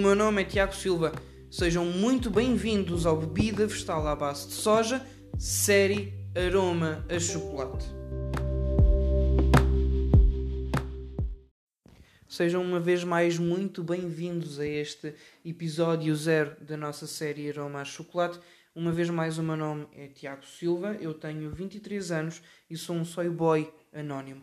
meu nome é Tiago Silva. Sejam muito bem-vindos ao Bebida Vegetal à base de soja, série Aroma a Chocolate. Sejam uma vez mais muito bem-vindos a este episódio zero da nossa série Aroma a Chocolate. Uma vez mais, o meu nome é Tiago Silva, eu tenho 23 anos e sou um soy boy anónimo.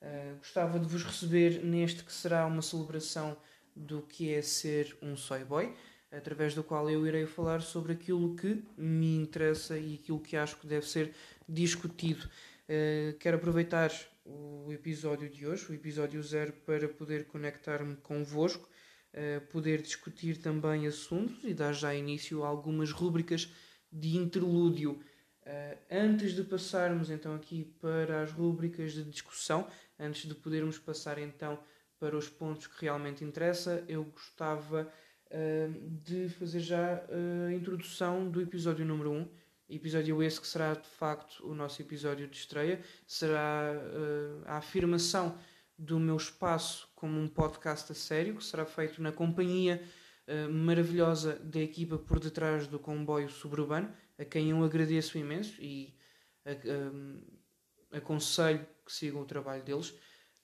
Uh, gostava de vos receber neste que será uma celebração do que é ser um soy boy, através do qual eu irei falar sobre aquilo que me interessa e aquilo que acho que deve ser discutido. Uh, quero aproveitar o episódio de hoje, o episódio zero, para poder conectar-me convosco, uh, poder discutir também assuntos e dar já início a algumas rúbricas de interlúdio. Uh, antes de passarmos então aqui para as rúbricas de discussão, antes de podermos passar então para os pontos que realmente interessa, eu gostava uh, de fazer já a introdução do episódio número 1. Episódio esse que será de facto o nosso episódio de estreia, será uh, a afirmação do meu espaço como um podcast a sério, que será feito na companhia uh, maravilhosa da equipa por detrás do comboio suburbano, a quem eu agradeço imenso e um, aconselho que sigam o trabalho deles.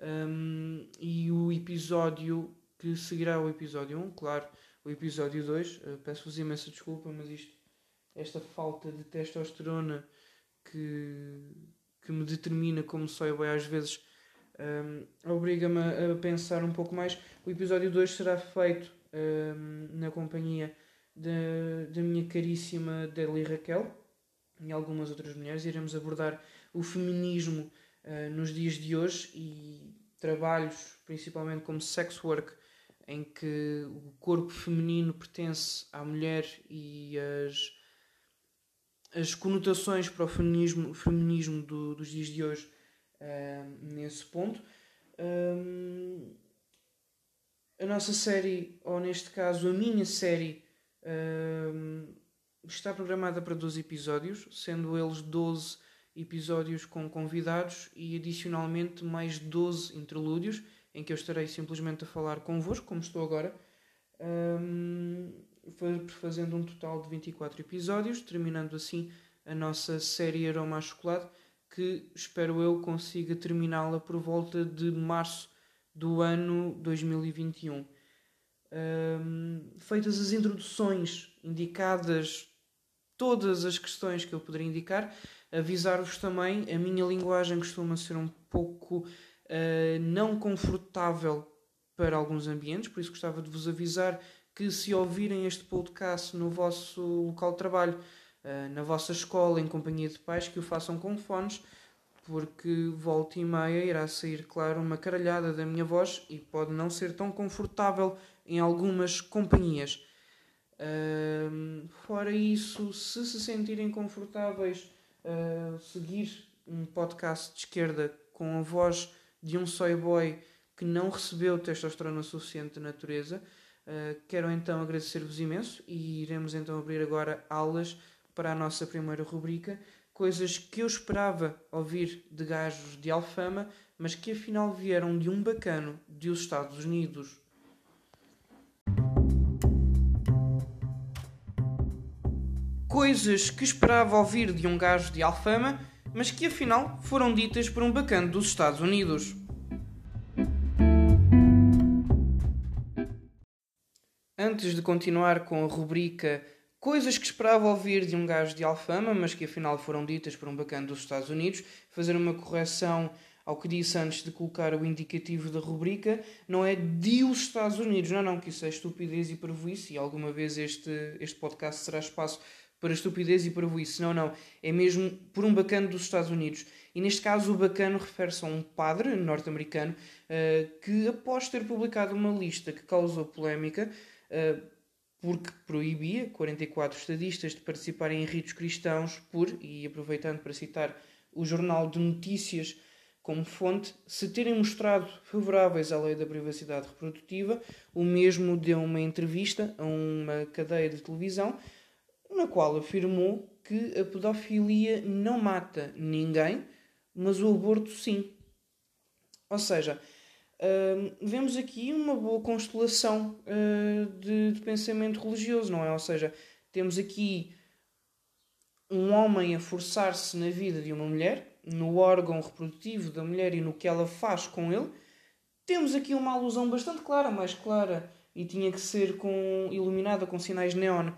Um, e o episódio que seguirá o episódio 1, claro, o episódio 2, uh, peço-vos imensa desculpa, mas isto, esta falta de testosterona que, que me determina como eu às vezes um, obriga-me a, pensar um pouco mais. O episódio 2 será feito um, na companhia da minha caríssima Deli Raquel e algumas outras mulheres. Iremos abordar o feminismo uh, nos dias de hoje e trabalhos, principalmente como sex work, em que o corpo feminino pertence à mulher e as, as conotações para o feminismo, feminismo do, dos dias de hoje uh, nesse ponto. Um, a nossa série, ou neste caso a minha série, um, está programada para 12 episódios, sendo eles 12 episódios com convidados e adicionalmente mais 12 interlúdios, em que eu estarei simplesmente a falar convosco, como estou agora, um, fazendo um total de 24 episódios, terminando assim a nossa série Aroma a Chocolate, que espero eu consiga terminá-la por volta de março do ano 2021. Um, feitas as introduções indicadas todas as questões que eu poderia indicar, avisar-vos também, a minha linguagem costuma ser um pouco uh, não confortável para alguns ambientes, por isso gostava de vos avisar que se ouvirem este podcast no vosso local de trabalho, uh, na vossa escola, em companhia de pais, que o façam com fones, porque volta e meia irá sair, claro, uma caralhada da minha voz e pode não ser tão confortável em algumas companhias. Uh, fora isso, se se sentirem confortáveis uh, seguir um podcast de esquerda com a voz de um soy boy que não recebeu testosterona suficiente de natureza, uh, quero então agradecer-vos imenso e iremos então abrir agora aulas para a nossa primeira rubrica, coisas que eu esperava ouvir de gajos de alfama, mas que afinal vieram de um bacano dos Estados Unidos. Coisas que esperava ouvir de um gajo de Alfama, mas que afinal foram ditas por um bacana dos Estados Unidos. Antes de continuar com a rubrica Coisas que esperava ouvir de um gajo de Alfama, mas que afinal foram ditas por um bacana dos Estados Unidos, fazer uma correção ao que disse antes de colocar o indicativo da rubrica, não é de os Estados Unidos, não, não, que isso é estupidez e parvoíce, e alguma vez este, este podcast será espaço para estupidez e para isso. Não, não. É mesmo por um bacano dos Estados Unidos. E neste caso, o bacano refere-se a um padre norte-americano uh, que, após ter publicado uma lista que causou polémica, uh, porque proibia 44 estadistas de participarem em ritos cristãos, por, e aproveitando para citar o Jornal de Notícias como fonte, se terem mostrado favoráveis à lei da privacidade reprodutiva, o mesmo deu uma entrevista a uma cadeia de televisão na qual afirmou que a pedofilia não mata ninguém, mas o aborto sim. Ou seja, uh, vemos aqui uma boa constelação uh, de, de, pensamento religioso, não é? Ou seja, temos aqui um homem a forçar-se na vida de uma mulher, no órgão reprodutivo da mulher e no que ela faz com ele. Temos aqui uma alusão bastante clara, mais clara, e tinha que ser com, iluminada com sinais neon,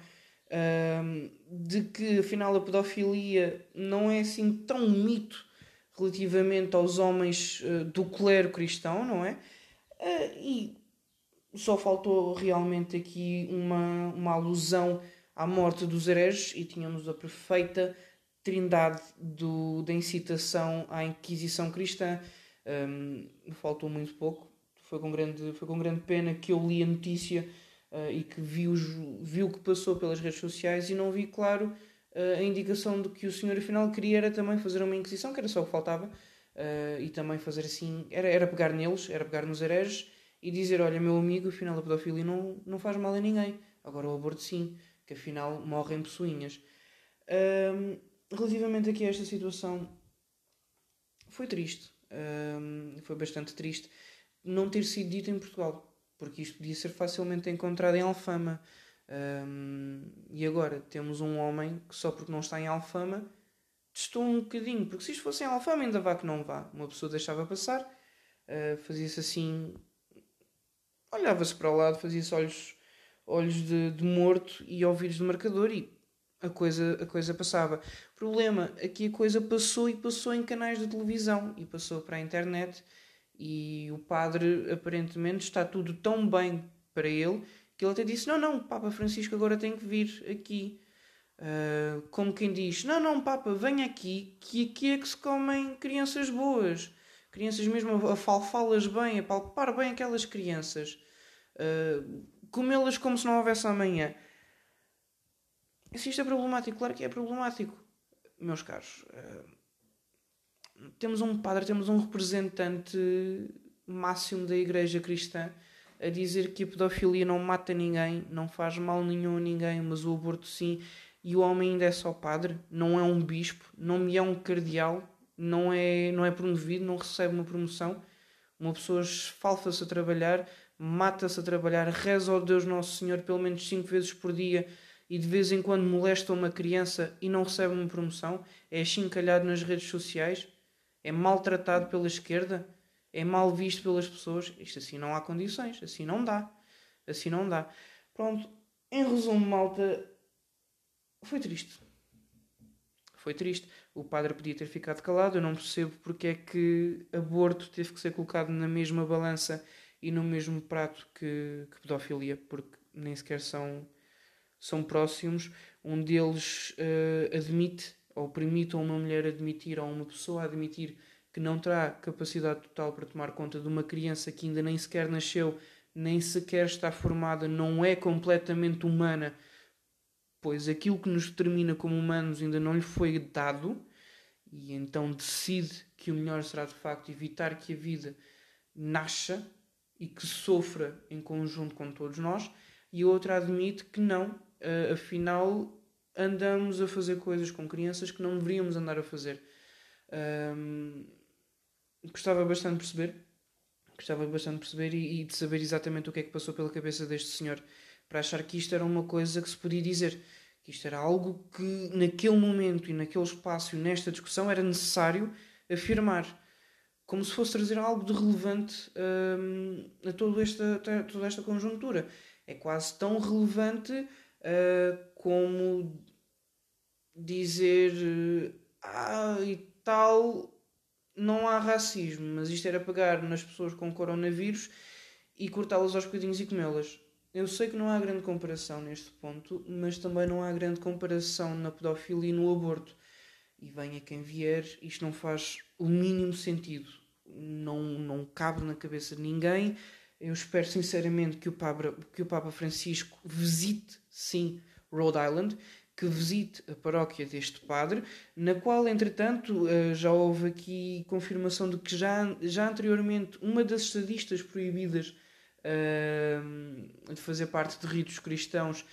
uh, de que afinal a pedofilia não é assim tão mito relativamente aos homens uh, do clero cristão, não é? Uh, e só faltou realmente aqui uma, uma alusão à morte dos hereges e tínhamos a perfeita trindade do, da incitação à Inquisição cristã. Um, faltou muito pouco. Foi com grande, foi com grande pena que eu li a notícia uh, e que vi, os, vi o que passou pelas redes sociais e não vi, claro, uh, a indicação de que o senhor afinal queria era também fazer uma Inquisição, que era só o que faltava, uh, e também fazer assim, era, era pegar neles, era pegar nos hereges e dizer, olha meu amigo, afinal a pedofilia não, não faz mal a ninguém, agora o aborto sim, que afinal morrem pessoinhas. Relativamente aqui a esta situação, foi triste. Foi bastante triste não ter sido dito em Portugal, porque isto podia ser facilmente encontrado em Alfama. Um, e agora temos um homem que só porque não está em Alfama testou um bocadinho, porque se isto fosse em Alfama ainda vá que não vá. Uma pessoa deixava passar, uh, fazia-se assim, olhava-se para o lado, fazia-se olhos, olhos de, de morto e ouvidos de marcador e a coisa, a coisa passava. Problema, aqui a coisa passou e passou em canais de televisão e passou para a internet e o padre aparentemente está tudo tão bem para ele que ele até disse: Não, não, Papa Francisco agora tem que vir aqui. Uh, como quem diz: Não, não, Papa, venha aqui, que aqui é que se comem crianças boas. Crianças mesmo a falfá-las bem, a palpar bem aquelas crianças. Uh, comê-las como se não houvesse amanhã. Se isto é problemático, claro que é problemático, meus caros. Uh, temos um padre, temos um representante máximo da Igreja Cristã a dizer que a pedofilia não mata ninguém, não faz mal nenhum a ninguém, mas o aborto sim. E o homem ainda é só padre, não é um bispo, não é um cardeal, não é, não é promovido, não recebe uma promoção. Uma pessoa esfalfa-se a trabalhar, mata-se a trabalhar, reza ao Deus Nosso Senhor pelo menos cinco vezes por dia e de vez em quando molesta uma criança e não recebe uma promoção, é achincalhado nas redes sociais, é maltratado pela esquerda, é mal visto pelas pessoas. Isto assim não há condições, assim não dá. Assim não dá. Pronto, em resumo, malta, foi triste. Foi triste. O padre podia ter ficado calado. Eu não percebo porque é que aborto teve que ser colocado na mesma balança e no mesmo prato que, que pedofilia, porque nem sequer são são próximos, um deles uh, admite ou permite a uma mulher admitir ou uma pessoa admitir que não terá capacidade total para tomar conta de uma criança que ainda nem sequer nasceu, nem sequer está formada, não é completamente humana, pois aquilo que nos determina como humanos ainda não lhe foi dado, e então decide que o melhor será de facto evitar que a vida nasça e que sofra em conjunto com todos nós, e a outra admite que não, uh, afinal andamos a fazer coisas com crianças que não deveríamos andar a fazer. Um, gostava bastante de perceber, gostava bastante de perceber e, e, de saber exatamente o que é que passou pela cabeça deste senhor para achar que isto era uma coisa que se podia dizer, que isto era algo que naquele momento e naquele espaço e nesta discussão era necessário afirmar, como se fosse trazer algo de relevante um, a toda esta, toda esta conjuntura. É quase tão relevante uh, como dizer ah, e tal, não há racismo, mas isto era pegar nas pessoas com coronavírus e cortá-las aos bocadinhos e comê-las. Eu sei que não há grande comparação neste ponto, mas também não há grande comparação na pedofilia e no aborto. E venha quem vier, isto não faz o mínimo sentido. Não, não cabe na cabeça de ninguém. Eu espero sinceramente que o Papa, que o Papa Francisco visite, sim, Rhode Island, que visite a paróquia deste padre, na qual, entretanto, eh, já houve aqui confirmação de que já, já anteriormente uma das estadistas proibidas uh, de fazer parte de ritos cristãos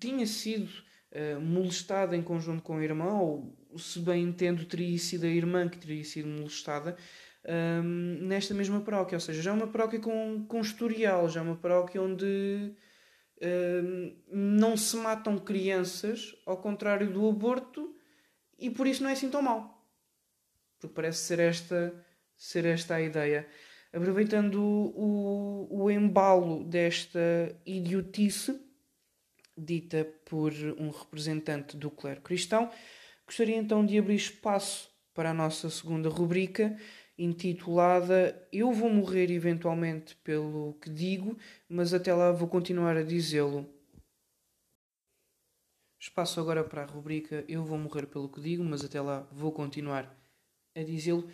tinha sido uh, molestada em conjunto com a irmã, ou se bem entendo, teria sido a irmã que teria sido molestada. nesta mesma paróquia. Ou seja, já é uma paróquia com, com historial, já é uma paróquia onde não se matam crianças, ao contrário do aborto, e por isso não é assim tão mal. Porque parece ser esta, ser esta a ideia. Aproveitando o, o, o embalo desta idiotice dita por um representante do clero cristão, gostaria então de abrir espaço para a nossa segunda rubrica, intitulada Eu vou morrer eventualmente pelo que digo, mas até lá vou continuar a dizê-lo. Espaço agora para a rubrica Eu vou morrer pelo que digo, mas até lá vou continuar a dizê-lo.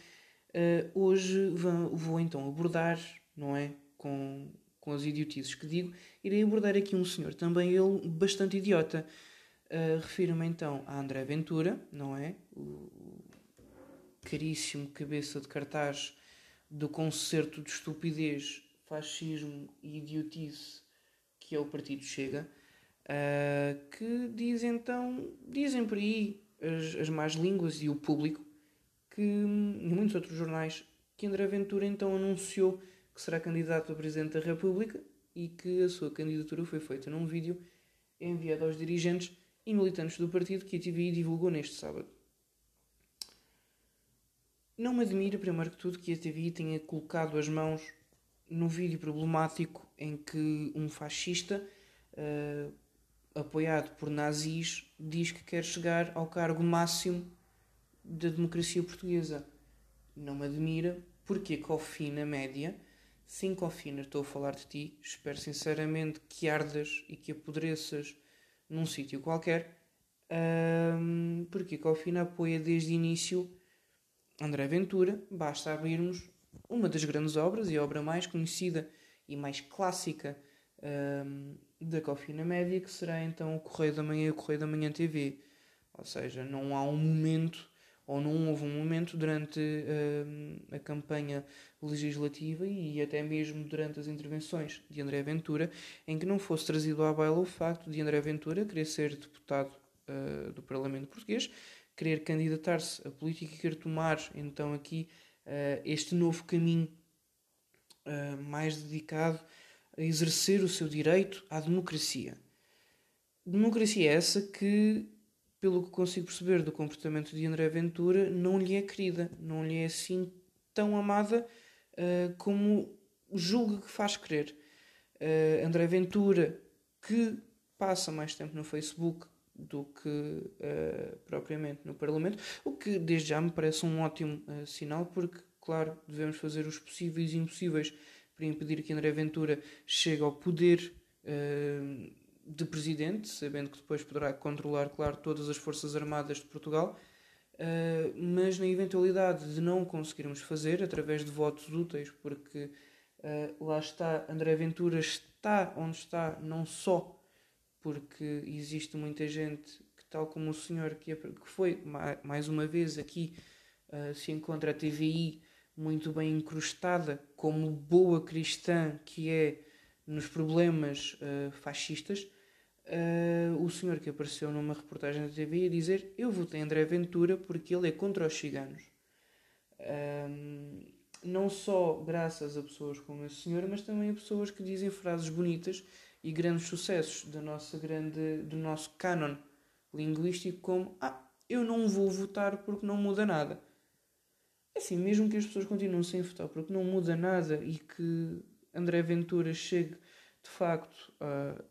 Uh, hoje vou, vou então abordar, não é? Com, com as idiotices que digo, irei abordar aqui um senhor, também ele bastante idiota. Uh, Refiro-me então a André Ventura, não é? O, caríssimo cabeça de cartaz do concerto de estupidez, fascismo e idiotice que é o Partido Chega, uh, que diz então, dizem por aí as, as más línguas e o público, que em muitos outros jornais, que André Ventura então anunciou que será candidato a Presidente da República e que a sua candidatura foi feita num vídeo enviado aos dirigentes e militantes do partido que a TVI divulgou neste sábado. Não me admira, primeiro que tudo, que a TVI tenha colocado as mãos no vídeo problemático em que um fascista, uh, apoiado por nazis, diz que quer chegar ao cargo máximo da democracia portuguesa. Não me admira, porque Cofi na média, sim Cofina, estou a falar de ti, espero sinceramente que ardas e que apodreças num sítio qualquer, um, porque Cofina apoia desde o início André Ventura, basta abrirmos uma das grandes obras e a obra mais conhecida e mais clássica um, da Cofina Média, que será então o Correio da Manhã e o Correio da Manhã TV. Ou seja, não há um momento, ou não houve um momento durante um, a campanha legislativa e até mesmo durante as intervenções de André Ventura, em que não fosse trazido à baila o facto de André Ventura querer ser deputado uh, do Parlamento Português querer candidatar-se à política e querer tomar então aqui uh, este novo caminho uh, mais dedicado a exercer o seu direito à democracia. Democracia essa que, pelo que consigo perceber do comportamento de André Ventura, não lhe é querida, não lhe é assim tão amada uh, como julga que faz crer. André Ventura, que passa mais tempo no Facebook, do que uh, propriamente no Parlamento, o que desde já me parece um ótimo uh, sinal, porque, claro, devemos fazer os possíveis e impossíveis para impedir que André Ventura chegue ao poder uh, de presidente, sabendo que depois poderá controlar, claro, todas as Forças Armadas de Portugal. mas na eventualidade de não conseguirmos fazer através de votos úteis, porque lá está, André Ventura está onde está, não só porque existe muita gente que, tal como o senhor que, foi mais uma vez aqui, uh, se encontra a TVI muito bem incrustada, como boa cristã que é nos problemas uh, fascistas, uh, o senhor que apareceu numa reportagem da TVI a dizer eu votei André Ventura porque ele é contra os ciganos. não só graças a pessoas como esse senhor, mas também a pessoas que dizem frases bonitas e grandes sucessos do nosso, grande, do nosso canon linguístico como ah, eu não vou votar porque não muda nada. É assim, mesmo que as pessoas continuem sem votar porque não muda nada e que André Ventura chegue de facto uh,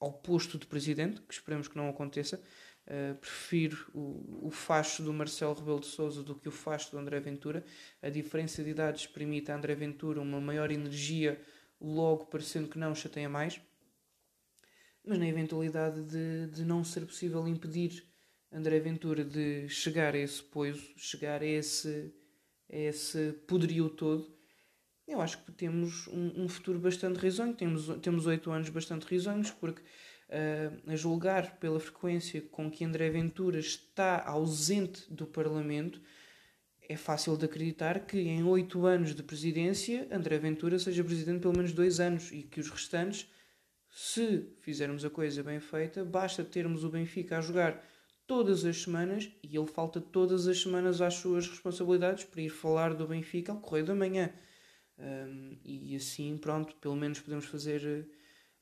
ao posto de presidente, que esperemos que não aconteça, uh, prefiro o, o facho do Marcelo Rebelo de Sousa do que o facho do André Ventura. A diferença de idades permite a André Ventura uma maior energia, logo parecendo que não chateia mais mas na eventualidade de, de não ser possível impedir André Ventura de chegar a esse poiso, chegar a esse, a esse poderio todo, eu acho que temos um, um futuro bastante risonho, temos, temos oito anos bastante risonhos, porque uh, a julgar pela frequência com que André Ventura está ausente do Parlamento, é fácil de acreditar que em oito anos de presidência André Ventura seja presidente pelo menos dois anos e que os restantes se fizermos a coisa bem feita, basta termos o Benfica a jogar todas as semanas e ele falta todas as semanas às suas responsabilidades para ir falar do Benfica ao Correio da Manhã. Um, e assim, pronto, pelo menos podemos fazer.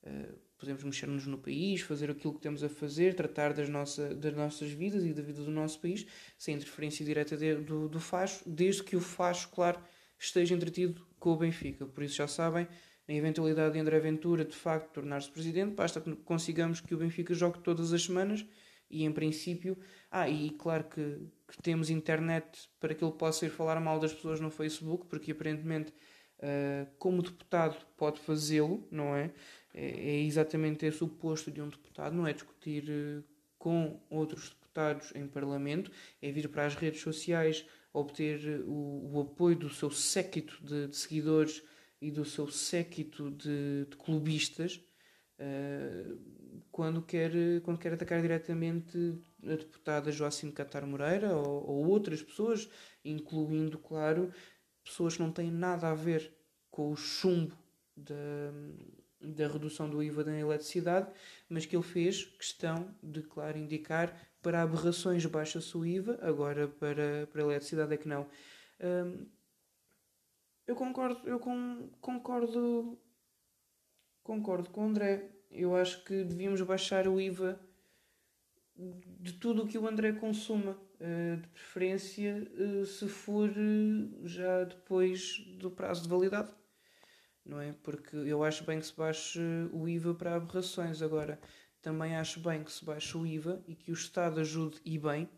Uh, podemos mexer-nos no país, fazer aquilo que temos a fazer, tratar das, nossa, das nossas vidas e da vida do nosso país, sem interferência direta de, do, do Facho, desde que o Facho, claro, esteja entretido com o Benfica. Por isso já sabem, na eventualidade de André Ventura de facto tornar-se presidente, basta que consigamos que o Benfica jogue todas as semanas e em princípio. Ah, e claro que, que temos internet para que ele possa ir falar mal das pessoas no Facebook, porque aparentemente, uh, como deputado, pode fazê-lo, não é? é? é? exatamente esse o posto de um deputado, não é discutir uh, com outros deputados em Parlamento, é vir para as redes sociais, obter o, o apoio do seu séquito de, de seguidores e do seu séquito de, de clubistas uh, quando, quer, quando quer atacar diretamente a deputada Joacim Catar Moreira ou, ou, outras pessoas, incluindo, claro, pessoas que não têm nada a ver com o chumbo da, da redução do IVA da eletricidade, mas que ele fez questão de, claro, indicar para aberrações baixa-se o IVA, agora para, para a eletricidade é que não. Um, eu concordo, eu com, concordo, concordo com o André. Eu acho que devíamos baixar o IVA de tudo o que o André consuma, eh, de preferência eh, se for eh, já depois do prazo de validade, não é? Porque eu acho bem que se baixe o IVA para aberrações. Agora, também acho bem que se baixe o IVA e que o Estado ajude e bem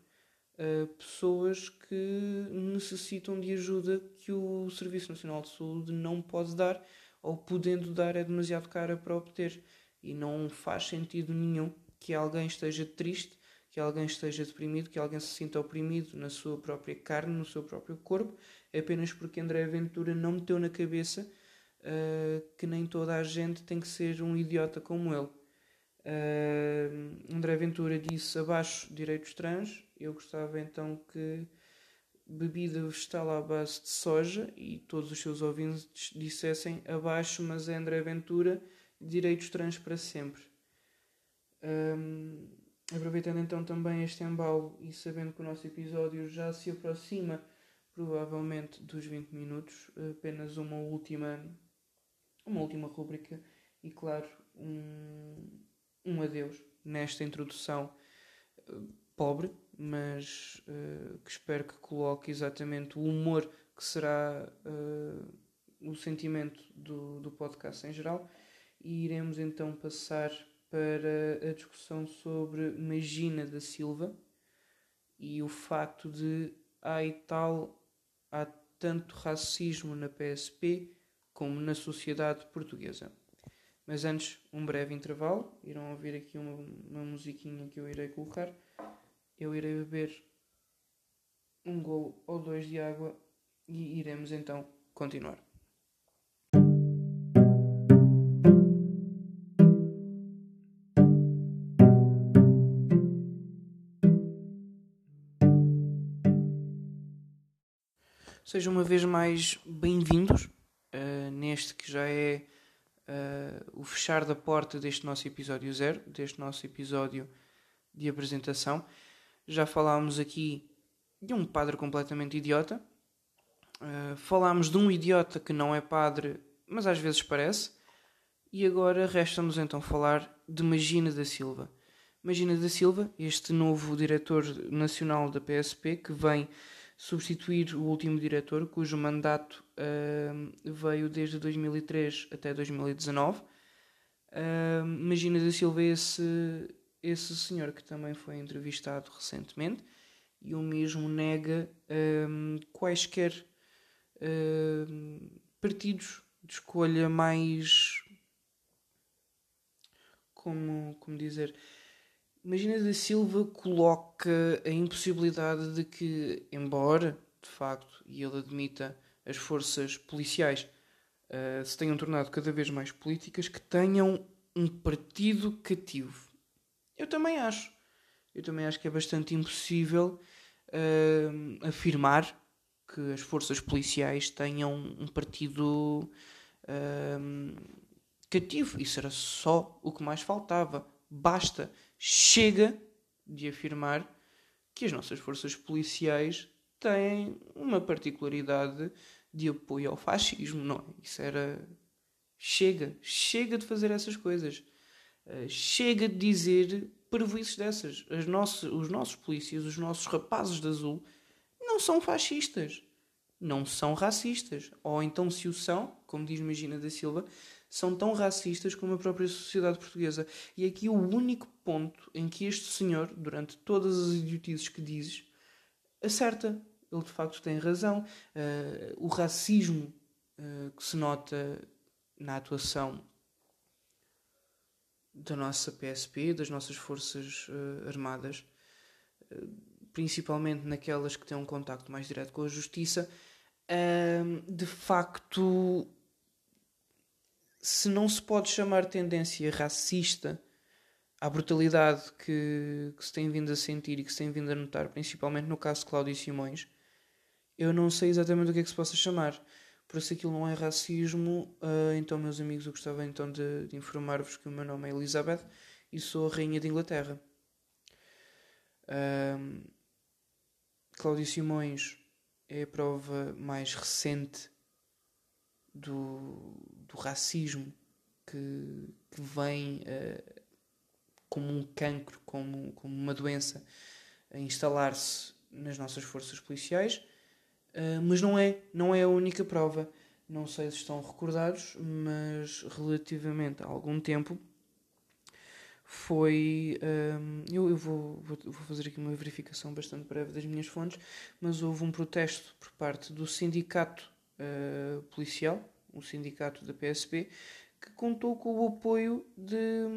pessoas que necessitam de ajuda que o Serviço Nacional de Saúde não pode dar ou podendo dar é demasiado cara para obter e não faz sentido nenhum que alguém esteja triste, que alguém esteja deprimido, que alguém se sinta oprimido na sua própria carne, no seu próprio corpo, apenas porque André Ventura não meteu na cabeça uh, que nem toda a gente tem que ser um idiota como ele. Uh, André Ventura disse abaixo direitos trans. Eu gostava então que bebida vegetal à base de soja e todos os seus ouvintes dissessem abaixo, mas é André Ventura, direitos trans para sempre. Um, aproveitando então também este embalo e sabendo que o nosso episódio já se aproxima provavelmente dos 20 minutos, apenas uma última uma última rúbrica e claro um, um adeus nesta introdução uh, pobre, mas uh, que espero que coloque exatamente o humor que será uh, o sentimento do, do podcast em geral. E iremos então passar para a discussão sobre Magina da Silva e o facto de e tal, há tanto racismo na PSP como na sociedade portuguesa. Mas antes, um breve intervalo. Irão ouvir aqui uma, uma musiquinha que eu irei colocar. Eu irei beber um golo ou dois de água e iremos então continuar. Sejam uma vez mais bem-vindos uh, neste que já é uh, o fechar da porta deste nosso episódio zero, deste nosso episódio de apresentação. Já falámos aqui de um padre completamente idiota. Uh, falámos de um idiota que não é padre, mas às vezes parece. E agora resta-nos então falar de Magina da Silva. Magina da Silva, este novo diretor nacional da PSP, que vem substituir o último diretor, cujo mandato uh, veio desde 2003 até 2019. Uh, Magina da Silva é esse, esse senhor que também foi entrevistado recentemente e o mesmo nega uh, quaisquer partidos de escolha mais. Como, como dizer? Magina da Silva coloca a impossibilidade de que, embora, de facto, e ele admita, as forças policiais uh, se tenham tornado cada vez mais políticas, que tenham um partido cativo. Eu também acho. Eu também acho que é bastante impossível uh, afirmar que as forças policiais tenham um partido uh, cativo. Isso era só o que mais faltava. Basta chega de afirmar que as nossas forças policiais têm uma particularidade de apoio ao fascismo, não é? Isso era. Chega, chega de fazer essas coisas. Uh, chega de dizer prejuízos dessas. As nossas, os nossos polícias, os nossos rapazes de azul, não são fascistas. Não são racistas. Ou então, se o são, como diz Magina da Silva, são tão racistas como a própria sociedade portuguesa. E aqui o único ponto em que este senhor, durante todas as idiotices que dizes, acerta ele de facto tem razão. Uh, o racismo uh, que se nota na atuação da nossa PSP, das nossas Forças uh, Armadas, principalmente naquelas que têm um contacto mais direto com a justiça, de facto, se não se pode chamar tendência racista à brutalidade que, que se tem vindo a sentir e que se tem vindo a notar, principalmente no caso de Cláudio Simões, eu não sei exatamente o que é que se possa chamar. Por se aquilo não é racismo, uh, então, meus amigos, eu gostava então de, de informar-vos que o meu nome é Elizabeth e sou a Rainha de Inglaterra. Uh, Cláudio Simões é a prova mais recente do, do racismo que, que vem uh, como um cancro, como, como uma doença, a instalar-se nas nossas forças policiais Uh, mas não é, não é a única prova. Não sei se estão recordados, mas relativamente a algum tempo foi. Um, eu, eu vou, vou, vou, fazer aqui uma verificação bastante breve das minhas fontes, mas houve um protesto por parte do sindicato uh, policial, o sindicato da PSP, que contou com o apoio de,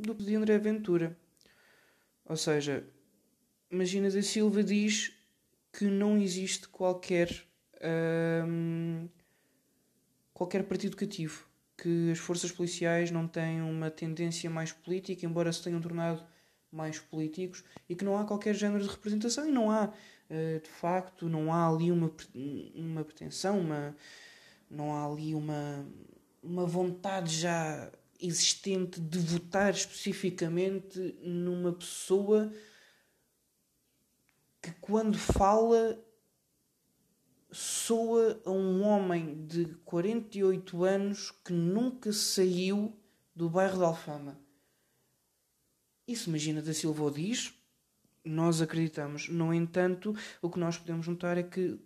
do de André Ventura. Ou seja, Imagina da Silva diz que não existe qualquer hum, qualquer partido educativo que as forças policiais não têm uma tendência mais política, embora se tenham tornado mais políticos, e que não há qualquer género de representação, e não há, eh, de facto, não há ali uma, uma pretensão, uma, não há ali uma, uma vontade já existente de votar especificamente numa pessoa que quando fala soa a um homem de 48 anos que nunca saiu do bairro de Alfama. Isso Imagina da Silva diz, nós acreditamos. No entanto, o que nós podemos notar é que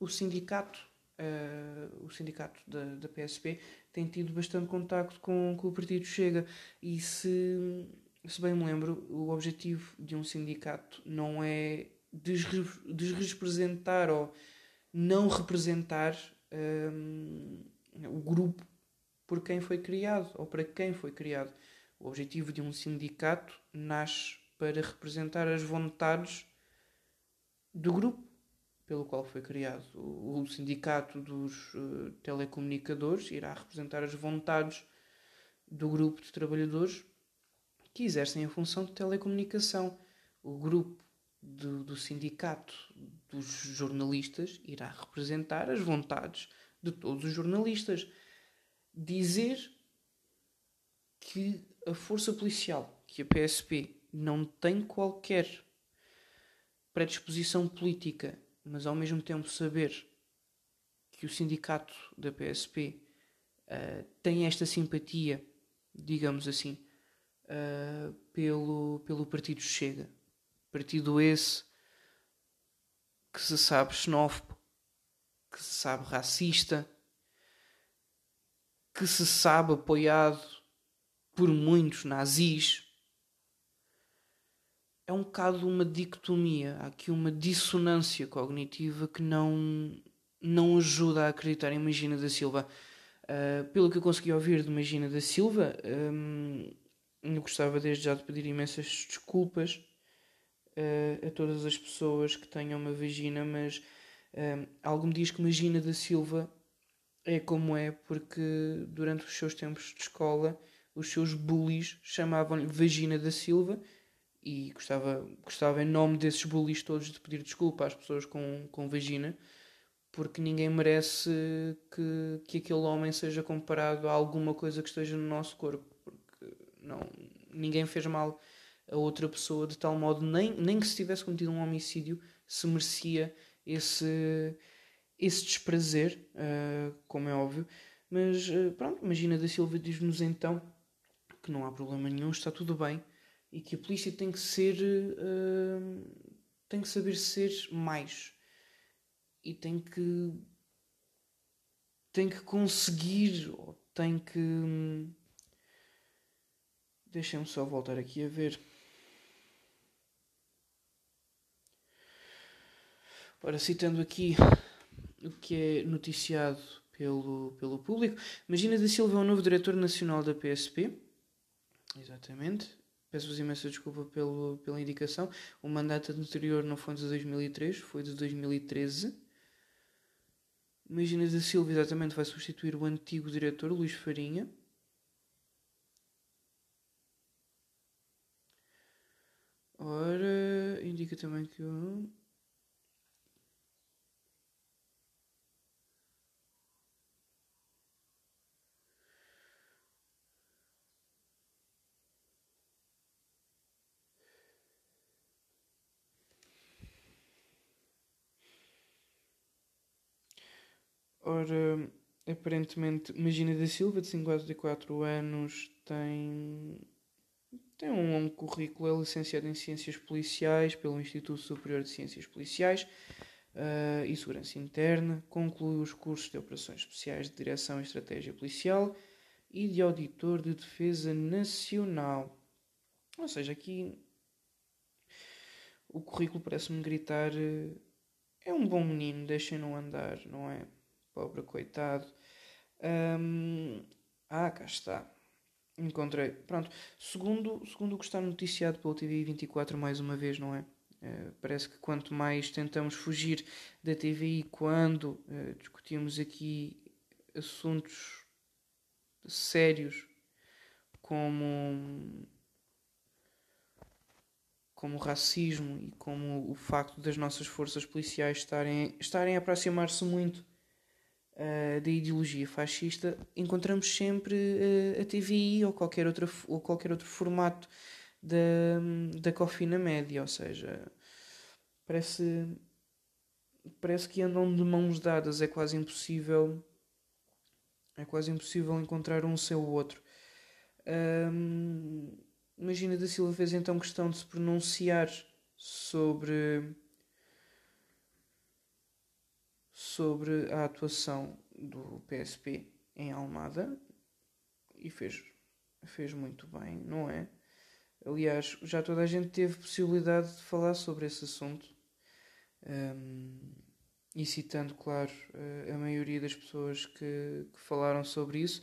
o sindicato, uh, o sindicato da, da PSP, tem tido bastante contacto com, com o Partido Chega. E se, se bem me lembro, o objetivo de um sindicato não é desrepresentar ou não representar um, o grupo por quem foi criado ou para quem foi criado. O objetivo de um sindicato nasce para representar as vontades do grupo pelo qual foi criado. O, sindicato dos uh, telecomunicadores irá representar as vontades do grupo de trabalhadores que exercem a função de telecomunicação. O grupo do, do sindicato dos jornalistas irá representar as vontades de todos os jornalistas. Dizer que a força policial, que a PSP, não tem qualquer predisposição política, mas ao mesmo tempo saber que o sindicato da PSP uh, eh, tem esta simpatia, digamos assim, uh, pelo, pelo partido Chega Partido esse que se sabe xenófobo, que se sabe racista, que se sabe apoiado por muitos nazis. É um bocado uma dicotomia, há aqui uma dissonância cognitiva que não, não ajuda a acreditar em Magina da Silva. Uh, pelo que eu consegui ouvir de Magina da Silva, um, eu gostava desde já de pedir imensas desculpas uh, a todas as pessoas que tenham uma vagina, mas uh, algo me diz que Magina da Silva é como é, porque durante os seus tempos de escola, os seus bullies chamavam-lhe Vagina da Silva e gostava, gostava em nome desses bullies todos de pedir desculpa às pessoas com, com vagina, porque ninguém merece que, que aquele homem seja comparado a alguma coisa que esteja no nosso corpo, porque não, ninguém fez mal a outra pessoa de tal modo, nem, nem que se tivesse cometido um homicídio, se merecia esse, esse desprazer, uh, como é óbvio. Mas uh, pronto, Imagina da Silva diz-nos então que não há problema nenhum, está tudo bem e que a polícia tem que ser. Uh, tem que saber ser mais e tem que. tem que conseguir, ou tem que. Deixem-me só voltar aqui a ver. Ora, citando aqui o que é noticiado pelo, pelo público, Imagina da Silva é o novo diretor nacional da PSP. Exatamente. Peço-vos imensa desculpa pelo, pela indicação. O mandato anterior não foi de 2003, foi de 2013. Imagina da Silva exatamente vai substituir o antigo diretor Luís Farinha. Ora, indica também que o. Ora, aparentemente, Magina da Silva, de 54 anos, tem, tem um longo currículo, é licenciado em Ciências Policiais pelo Instituto Superior de Ciências Policiais uh, e Segurança Interna, conclui os cursos de Operações Especiais de Direção e Estratégia Policial e de Auditor de Defesa Nacional. Ou seja, aqui o currículo parece-me gritar: uh, é um bom menino, deixem-no andar, não é? Pobre coitado. Um, ah, cá está. Encontrei. Pronto. Segundo, segundo o que está noticiado pelo TVI 24 mais uma vez, não é? Uh, parece que quanto mais tentamos fugir da TVI quando uh, discutimos aqui assuntos sérios como como o racismo e como o facto das nossas forças policiais estarem, estarem a aproximar-se muito uh, da ideologia fascista, encontramos sempre uh, a TVI ou qualquer, outra, ou qualquer outro formato da, da cofina média, ou seja, parece, parece que andam de mãos dadas, é quase impossível é quase impossível encontrar um sem o outro. Um, Imagina da Silva fez então questão de se pronunciar sobre sobre a atuação do PSP em Almada e fez, fez muito bem, não é? Aliás, já toda a gente teve possibilidade de falar sobre esse assunto. Um, e citando, claro, a maioria das pessoas que, que falaram sobre isso,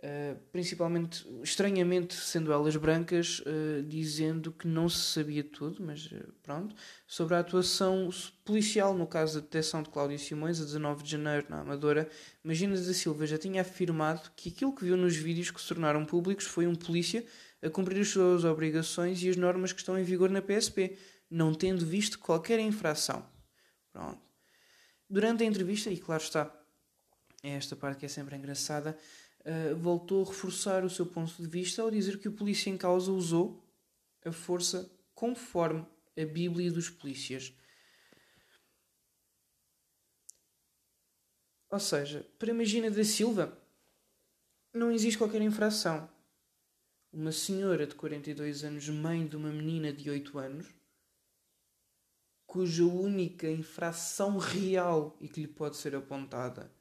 Uh, principalmente, estranhamente, sendo elas brancas, uh, dizendo que não se sabia tudo, mas uh, pronto, sobre a atuação policial no caso da detecção de Cláudio Simões, a 19 de janeiro, na Amadora. Magina da Silva já tinha afirmado que aquilo que viu nos vídeos que se tornaram públicos foi um polícia a cumprir as suas obrigações e as normas que estão em vigor na PSP, não tendo visto qualquer infração. Pronto. Durante a entrevista, e claro está, é esta parte que é sempre engraçada, uh, voltou a reforçar o seu ponto de vista ao dizer que o polícia em causa usou a força conforme a Bíblia dos polícias. Ou seja, para Magina da Silva, não existe qualquer infração. Uma senhora de 42 anos, mãe de uma menina de 8 anos, cuja única infração real e que lhe pode ser apontada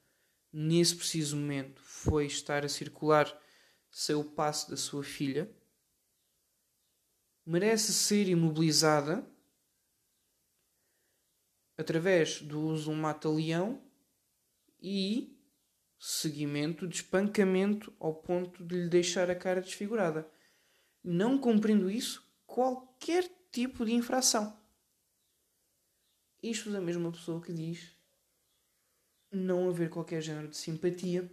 nesse preciso momento foi estar a circular sem o passo da sua filha, merece ser imobilizada através do uso de um mata-leão e seguimento de espancamento ao ponto de lhe deixar a cara desfigurada. Não cumprindo isso, qualquer tipo de infração. Isto da mesma pessoa que diz não haver qualquer género de simpatia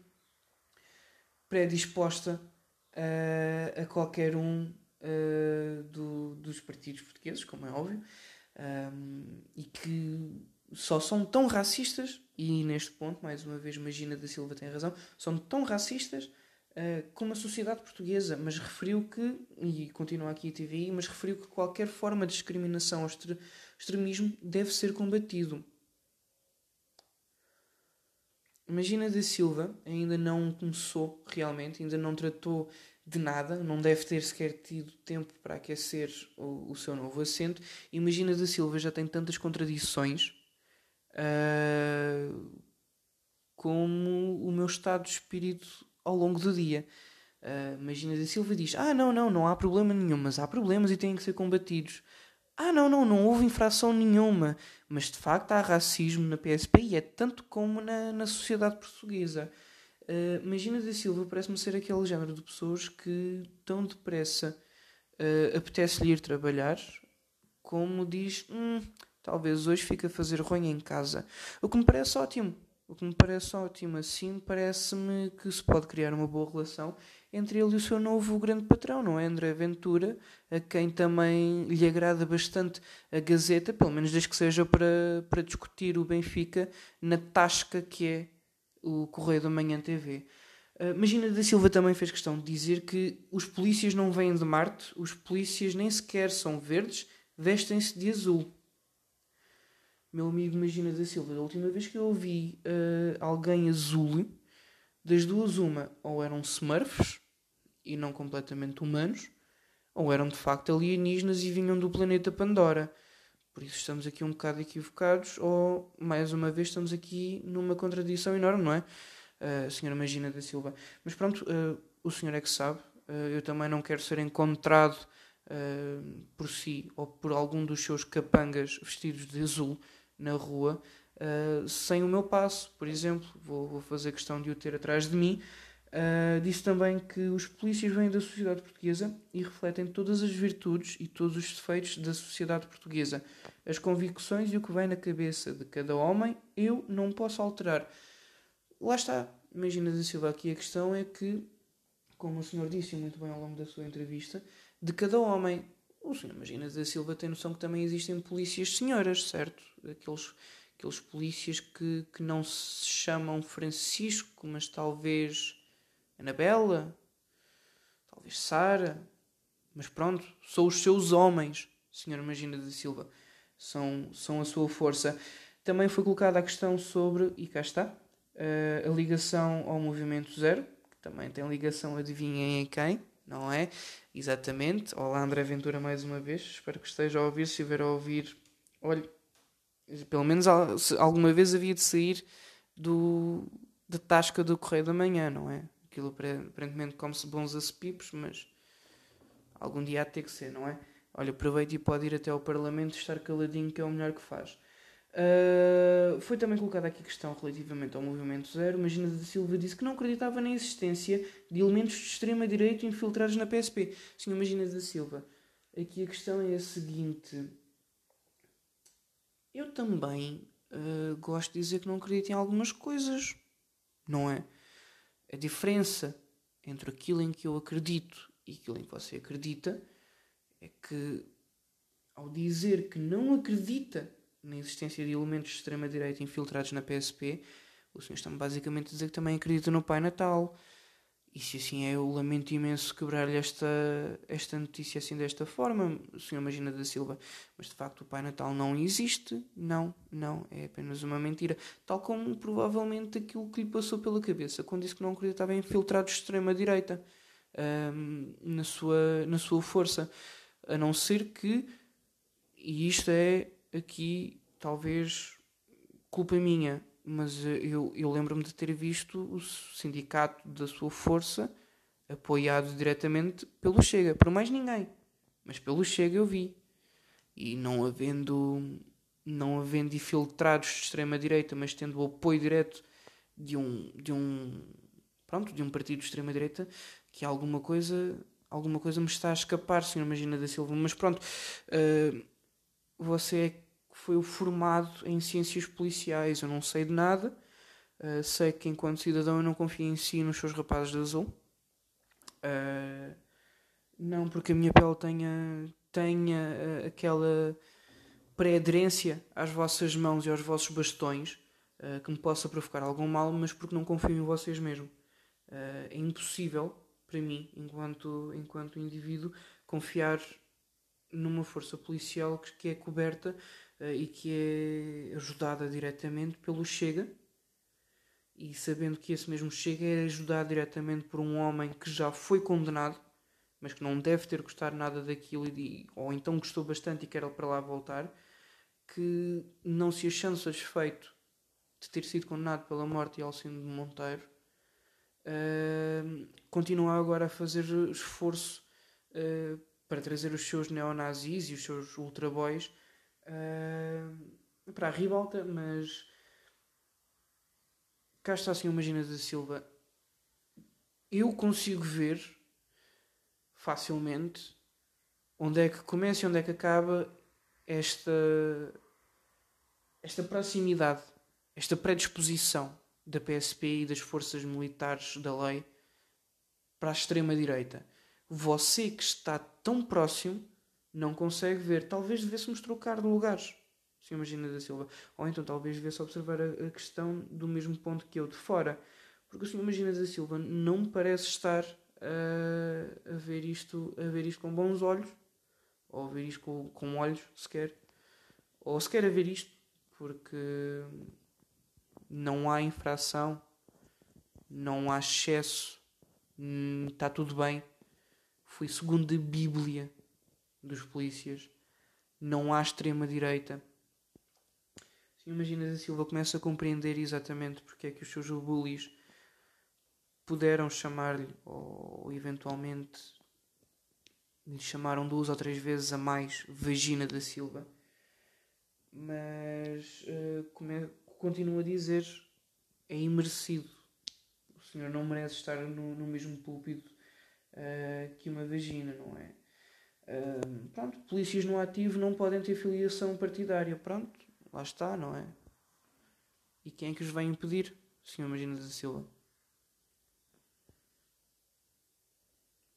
predisposta uh, a qualquer um uh, do, dos partidos portugueses, como é óbvio, um, e que só são tão racistas, e neste ponto, mais uma vez, Magina da Silva tem razão, são tão racistas uh, como a sociedade portuguesa, mas referiu que, e continua aqui a TVI, mas referiu que qualquer forma de discriminação ou extremismo deve ser combatido. Imagina da Silva ainda não começou realmente, ainda não tratou de nada, não deve ter sequer tido tempo para aquecer o, o seu novo assento. Imagina da Silva já tem tantas contradições uh, como o meu estado de espírito ao longo do dia. Uh, imagina da Silva diz: Ah, não, não, não há problema nenhum, mas há problemas e têm que ser combatidos. Ah, não, não, não houve infração nenhuma, mas de facto há racismo na PSP e é tanto como na, na sociedade portuguesa. Uh, Imagina da Silva parece-me ser aquele género de pessoas que tão depressa uh, apetece-lhe ir trabalhar, como diz, hum, talvez hoje fique a fazer ronha em casa. O que me parece ótimo. O que me parece ótimo assim, parece-me que se pode criar uma boa relação entre ele e o seu novo grande patrão, não é? André Ventura, a quem também lhe agrada bastante a Gazeta, pelo menos desde que seja para, para discutir o Benfica na tasca que é o Correio da Manhã TV. Ah, Magina da Silva também fez questão de dizer que os polícias não vêm de Marte, os polícias nem sequer são verdes, vestem-se de azul. Meu amigo Magina da Silva, da última vez que eu ouvi uh, alguém azul, das duas uma, ou eram smurfs, e não completamente humanos, ou eram de facto alienígenas e vinham do planeta Pandora. Por isso estamos aqui um bocado equivocados, ou mais uma vez estamos aqui numa contradição enorme, não é? Uh, senhora Magina da Silva. Mas pronto, uh, o senhor é que sabe. Uh, eu também não quero ser encontrado uh, por si ou por algum dos seus capangas vestidos de azul na rua sem o meu passo, por exemplo. Vou, vou fazer questão de o ter atrás de mim Uh, disse também que os polícias vêm da sociedade portuguesa e refletem todas as virtudes e todos os defeitos da sociedade portuguesa. As convicções e o que vem na cabeça de cada homem eu não posso alterar. Lá está. Imagina da Silva aqui a questão é que, como o senhor disse muito bem ao longo da sua entrevista, de cada homem. O senhor Imagina da Silva tem noção que também existem polícias senhoras, certo? Aqueles, aqueles polícias que, que não se chamam Francisco, mas talvez Anabela, talvez Sara, mas pronto, são os seus homens, Senhora Magina da Silva, são, são a sua força. Também foi colocada a questão sobre, e cá está, a ligação ao Movimento Zero, que também tem ligação, adivinhem em quem, não é? Exatamente. Olá, André Ventura, mais uma vez. Espero que esteja a ouvir. Se estiver a ouvir, olhe, pelo menos alguma vez havia de sair do, da tasca do Correio da Manhã, não é? Aquilo aparentemente come-se bons acipipos, mas algum dia há de ter que ser, não é? Olha, aproveite e pode ir até ao Parlamento estar caladinho, que é o melhor que faz. Uh, foi também colocada aqui questão relativamente ao Movimento Zero. Magina da Silva disse que não acreditava na existência de elementos de extrema-direita infiltrados na PSP. Senhor Magina da Silva, aqui a questão é a seguinte. Eu também uh, gosto de dizer que não acredito em algumas coisas, não é? A diferença entre aquilo em que eu acredito e aquilo em que você acredita é que, ao dizer que não acredita na existência de elementos de extrema-direita infiltrados na PSP, o senhor está-me basicamente a dizer que também acredita no Pai Natal. E se assim é, eu lamento imenso quebrar-lhe esta, esta notícia assim desta forma, o senhor Magina da Silva. Mas de facto o Pai Natal não existe. Não, não, é apenas uma mentira. Tal como provavelmente aquilo que lhe passou pela cabeça quando disse que não acreditava em infiltrados de extrema-direita um, na, sua, na sua força. A não ser que, e isto é aqui talvez culpa minha, mas eh, eu, eu lembro-me de ter visto o sindicato da sua força apoiado diretamente pelo Chega, por mais ninguém, mas pelo Chega eu vi. E não havendo, não havendo infiltrados de extrema direita, mas tendo o apoio direto de um, de um, pronto, de um partido de extrema direita, que alguma coisa, alguma coisa me está a escapar, senhor Magina da Silva. Mas pronto, uh, você é foi o formado em ciências policiais. Eu não sei de nada. Uh, sei que enquanto cidadão eu não confio em si nos seus rapazes de azul. Uh, não porque a minha pele tenha, tenha uh, aquela pré-aderência às vossas mãos e aos vossos bastões que me possa provocar algum mal, mas porque não confio em vocês mesmo. É impossível para mim, enquanto, enquanto indivíduo, confiar numa força policial que, que é coberta e que é ajudada diretamente pelo Chega. E sabendo que esse mesmo Chega é ajudado diretamente por um homem que já foi condenado mas que não deve ter gostado nada daquilo e, ou então gostou bastante e quer para lá voltar que não se achando satisfeito de ter sido condenado pela morte de Alcino de Monteiro uh, continua agora a fazer esforço uh, para trazer os seus neonazis e os seus ultraboys para a ribalta, mas cá está assim o Magina da Silva. Eu consigo ver facilmente onde é que começa e onde é que acaba esta, esta proximidade, esta predisposição da PSP e das forças militares da lei para a extrema-direita você que está tão próximo não consegue ver. Talvez devêssemos trocar de lugares, se imagina da Silva. Ou então talvez devesse observar a, questão do mesmo ponto que eu, de fora. Porque o Sr. Imagina da Silva não parece estar a, a, ver isto, a ver isto com bons olhos, ou a ver isto com, com olhos sequer, ou sequer a ver isto, porque não há infração, não há excesso, está hum, tudo bem foi segundo a Bíblia dos polícias. Não há extrema-direita. Imagina a Silva começa a compreender exatamente porque é que os seus bullies puderam chamar-lhe, ou eventualmente lhe chamaram duas ou três vezes a mais Vagina da Silva. Mas come, continua a dizer é imerecido. O senhor não merece estar no, no mesmo púlpito uh, que uma vagina, não é? Pronto, polícias no ativo não podem ter filiação partidária. Pronto, lá está, não é? E quem é que os vai impedir, Sr. Magina da Silva?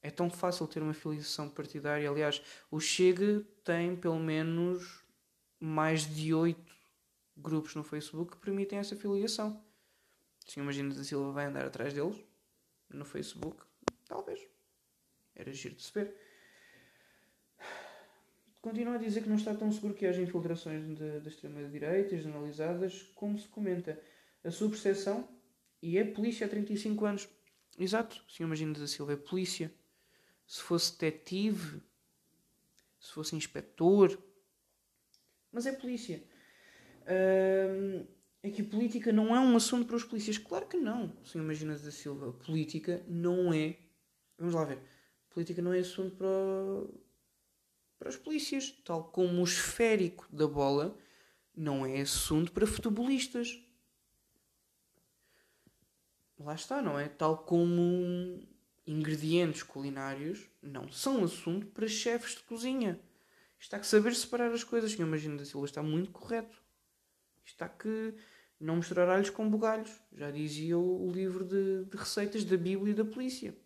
É tão fácil ter uma filiação partidária. Aliás, o Chega tem pelo menos mais de oito grupos no Facebook que permitem essa filiação. Sr. Magina da Silva vai andar atrás deles no Facebook? Talvez. Era giro de se ver. Continua a dizer que não está tão seguro que haja infiltrações da extrema-direita generalizadas como se comenta. A sua percepção, e é polícia há 35 anos. Exato, Sr. Magino da Silva é polícia. Se fosse detetive, se fosse inspetor, mas é polícia. Hum, é que política não é um assunto para os polícias. Claro que não, Sr. Magino da Silva. Política não é. Vamos lá ver política não é assunto para, para os polícias, tal como o esférico da bola não é assunto para futebolistas. Lá está, não é? Tal como ingredientes culinários não são assunto para chefes de cozinha. Está que saber separar as coisas, Sr. Magino da Silva está muito correto. Está que não misturar alhos com bugalhos. Já dizia o livro de, de receitas da Bíblia e da polícia.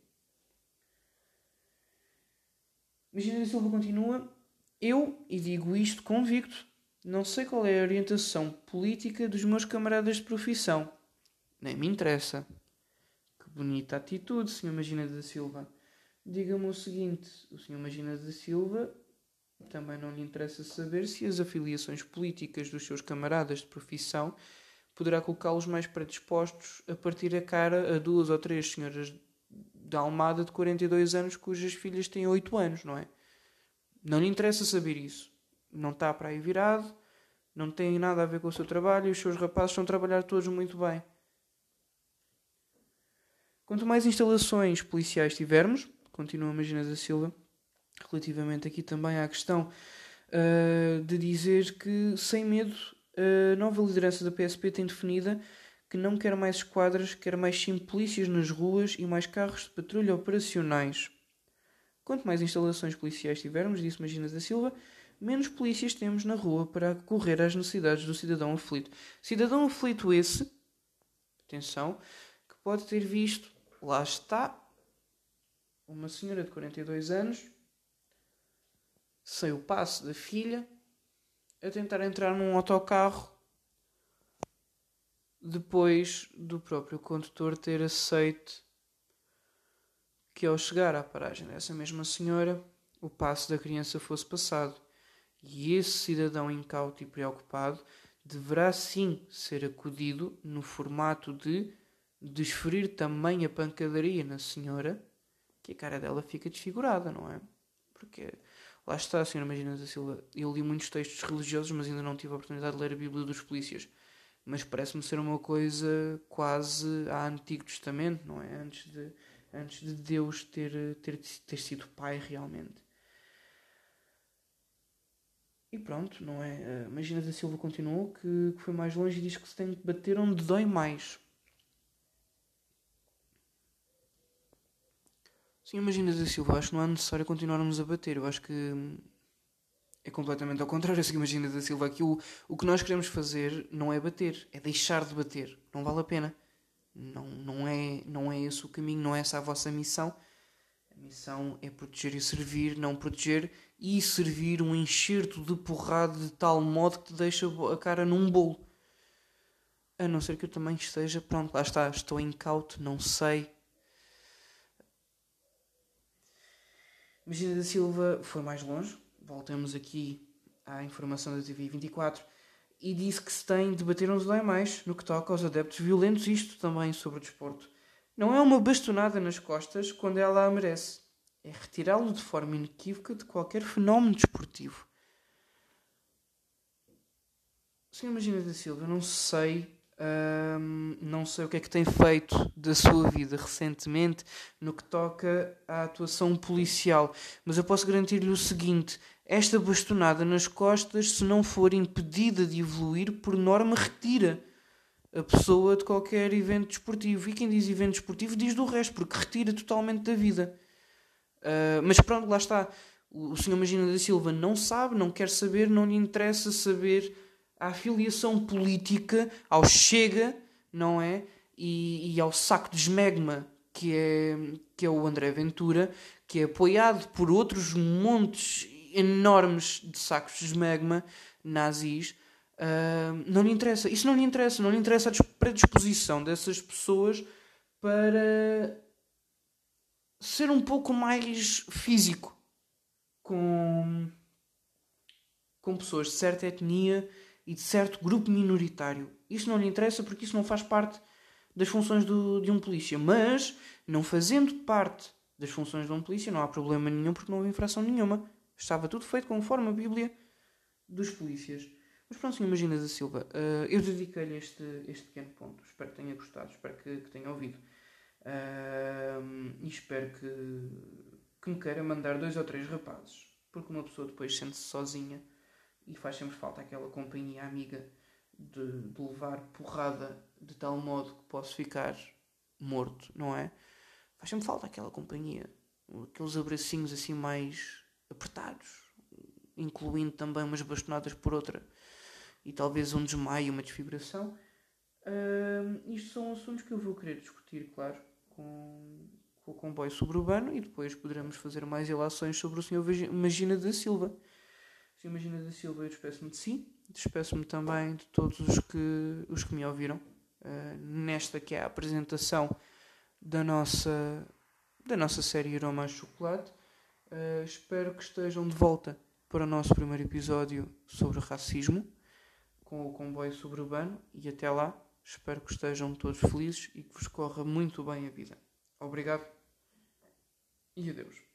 Virginia Silva continua. Eu, e digo isto convicto, não sei qual é a orientação política dos meus camaradas de profissão. Nem me interessa. Que bonita atitude, Sr. Magina da Silva. Diga-me o seguinte: o Sr. Magina da Silva também não lhe interessa saber se as afiliações políticas dos seus camaradas de profissão poderá colocá-los mais predispostos a partir a cara a duas ou três senhoras da Almada de 42 anos cujas filhas têm 8 anos, não é? Não lhe interessa saber isso. Não está para aí virado, não tem nada a ver com o seu trabalho e os seus rapazes estão a trabalhar todos muito bem. Quanto mais instalações policiais tivermos, continua Magina da Silva, relativamente aqui também à questão uh, de dizer que, sem medo, a nova liderança da PSP tem definida que não quer mais esquadras, quer mais polícias nas ruas e mais carros de patrulha operacionais. Quanto mais instalações policiais tivermos, disse Maginas da Silva, menos polícias temos na rua para correr às necessidades do cidadão aflito. Cidadão aflito esse, atenção, que pode ter visto, lá está, uma senhora de 42 anos, sem o passe da filha, a tentar entrar num autocarro depois do próprio condutor ter aceito que ao chegar à paragem dessa mesma senhora, o passo da criança fosse passado. E esse cidadão incauto e preocupado deverá sim ser acudido no formato de desferir também a pancadaria na senhora, que a cara dela fica desfigurada, não é? Porque lá está a senhora Magina da Silva. Eu li muitos textos religiosos, mas ainda não tive a oportunidade de ler a Bíblia dos Polícias. Mas parece-me ser uma coisa quase a Antigo Testamento, não é? Antes de, antes de Deus ter, ter, ter sido pai realmente. E pronto, não é? Imagina da Silva continuou que, que foi mais longe e diz que se tem que bater onde dói mais. Sim, imagina da Silva, acho que não é necessário continuarmos a bater. Eu acho que é completamente ao contrário. Assim, imagina da Silva, que o, o que nós queremos fazer não é bater, é deixar de bater. Não vale a pena. Não, não, é, não é esse o caminho, não é essa a vossa missão. A missão é proteger e servir, não proteger e servir um enxerto de porrada de tal modo que te deixa a cara num bolo. A não ser que eu também esteja, pronto, lá está, estou incauto, não sei. Magina da Silva foi mais longe, voltamos aqui à informação da TV 24, e disse que se tem de bater uns mais no que toca aos adeptos violentos, isto também sobre o desporto. Não é uma bastonada nas costas quando ela a merece é retirá-lo de forma inequívoca de qualquer fenómeno desportivo. Sr. Imagina da Silva, não sei, hum, não sei o que é que tem feito da sua vida recentemente no que toca à atuação policial, mas eu posso garantir-lhe o seguinte: esta bastonada nas costas, se não for impedida de evoluir, por norma retira a pessoa de qualquer evento desportivo. E quem diz evento desportivo diz do resto, porque retira totalmente da vida. Uh, mas pronto, lá está. O, senhor Magina da Silva não sabe, não quer saber, não lhe interessa saber a afiliação política ao Chega, não é? E, e ao saco de esmegma que é, que é o André Ventura, que é apoiado por outros montes enormes de sacos de esmegma nazis. Uh, não lhe interessa. Isso não lhe interessa. Não lhe interessa a predisposição dessas pessoas para ser um pouco mais físico com, com pessoas de certa etnia e de certo grupo minoritário. Isso não lhe interessa porque isso não faz parte das funções do, de um polícia. Mas, não fazendo parte das funções de um polícia, não há problema nenhum porque não houve infração nenhuma. Estava tudo feito conforme a Bíblia dos polícias. Mas pronto, Sr. Imagina da Silva, uh, eu dediquei-lhe este, este pequeno ponto. Espero que tenha gostado, espero que, que tenha ouvido. Uh, e espero que, que me queira mandar dois ou três rapazes, porque uma pessoa depois sente-se sozinha e faz sempre falta aquela companhia amiga de, de, levar porrada de tal modo que posso ficar morto, não é? Faz sempre falta aquela companhia, aqueles abracinhos assim mais apertados, incluindo também umas bastonadas por outra e talvez um desmaio, uma desfibração. Uh, isto são assuntos que eu vou querer discutir, claro, com, com o comboio suburbano e depois poderemos fazer mais ilações sobre o Sr. Magina da Silva. Sr. Magina da Silva, eu despeço-me de si, despeço-me também de todos os que, os que me ouviram uh, nesta que é a apresentação da nossa, da nossa série Aroma a Chocolate. Uh, espero que estejam de volta para o nosso primeiro episódio sobre racismo com o comboio suburbano e até lá Espero que estejam todos felizes e que vos corra muito bem a vida. Obrigado e adeus.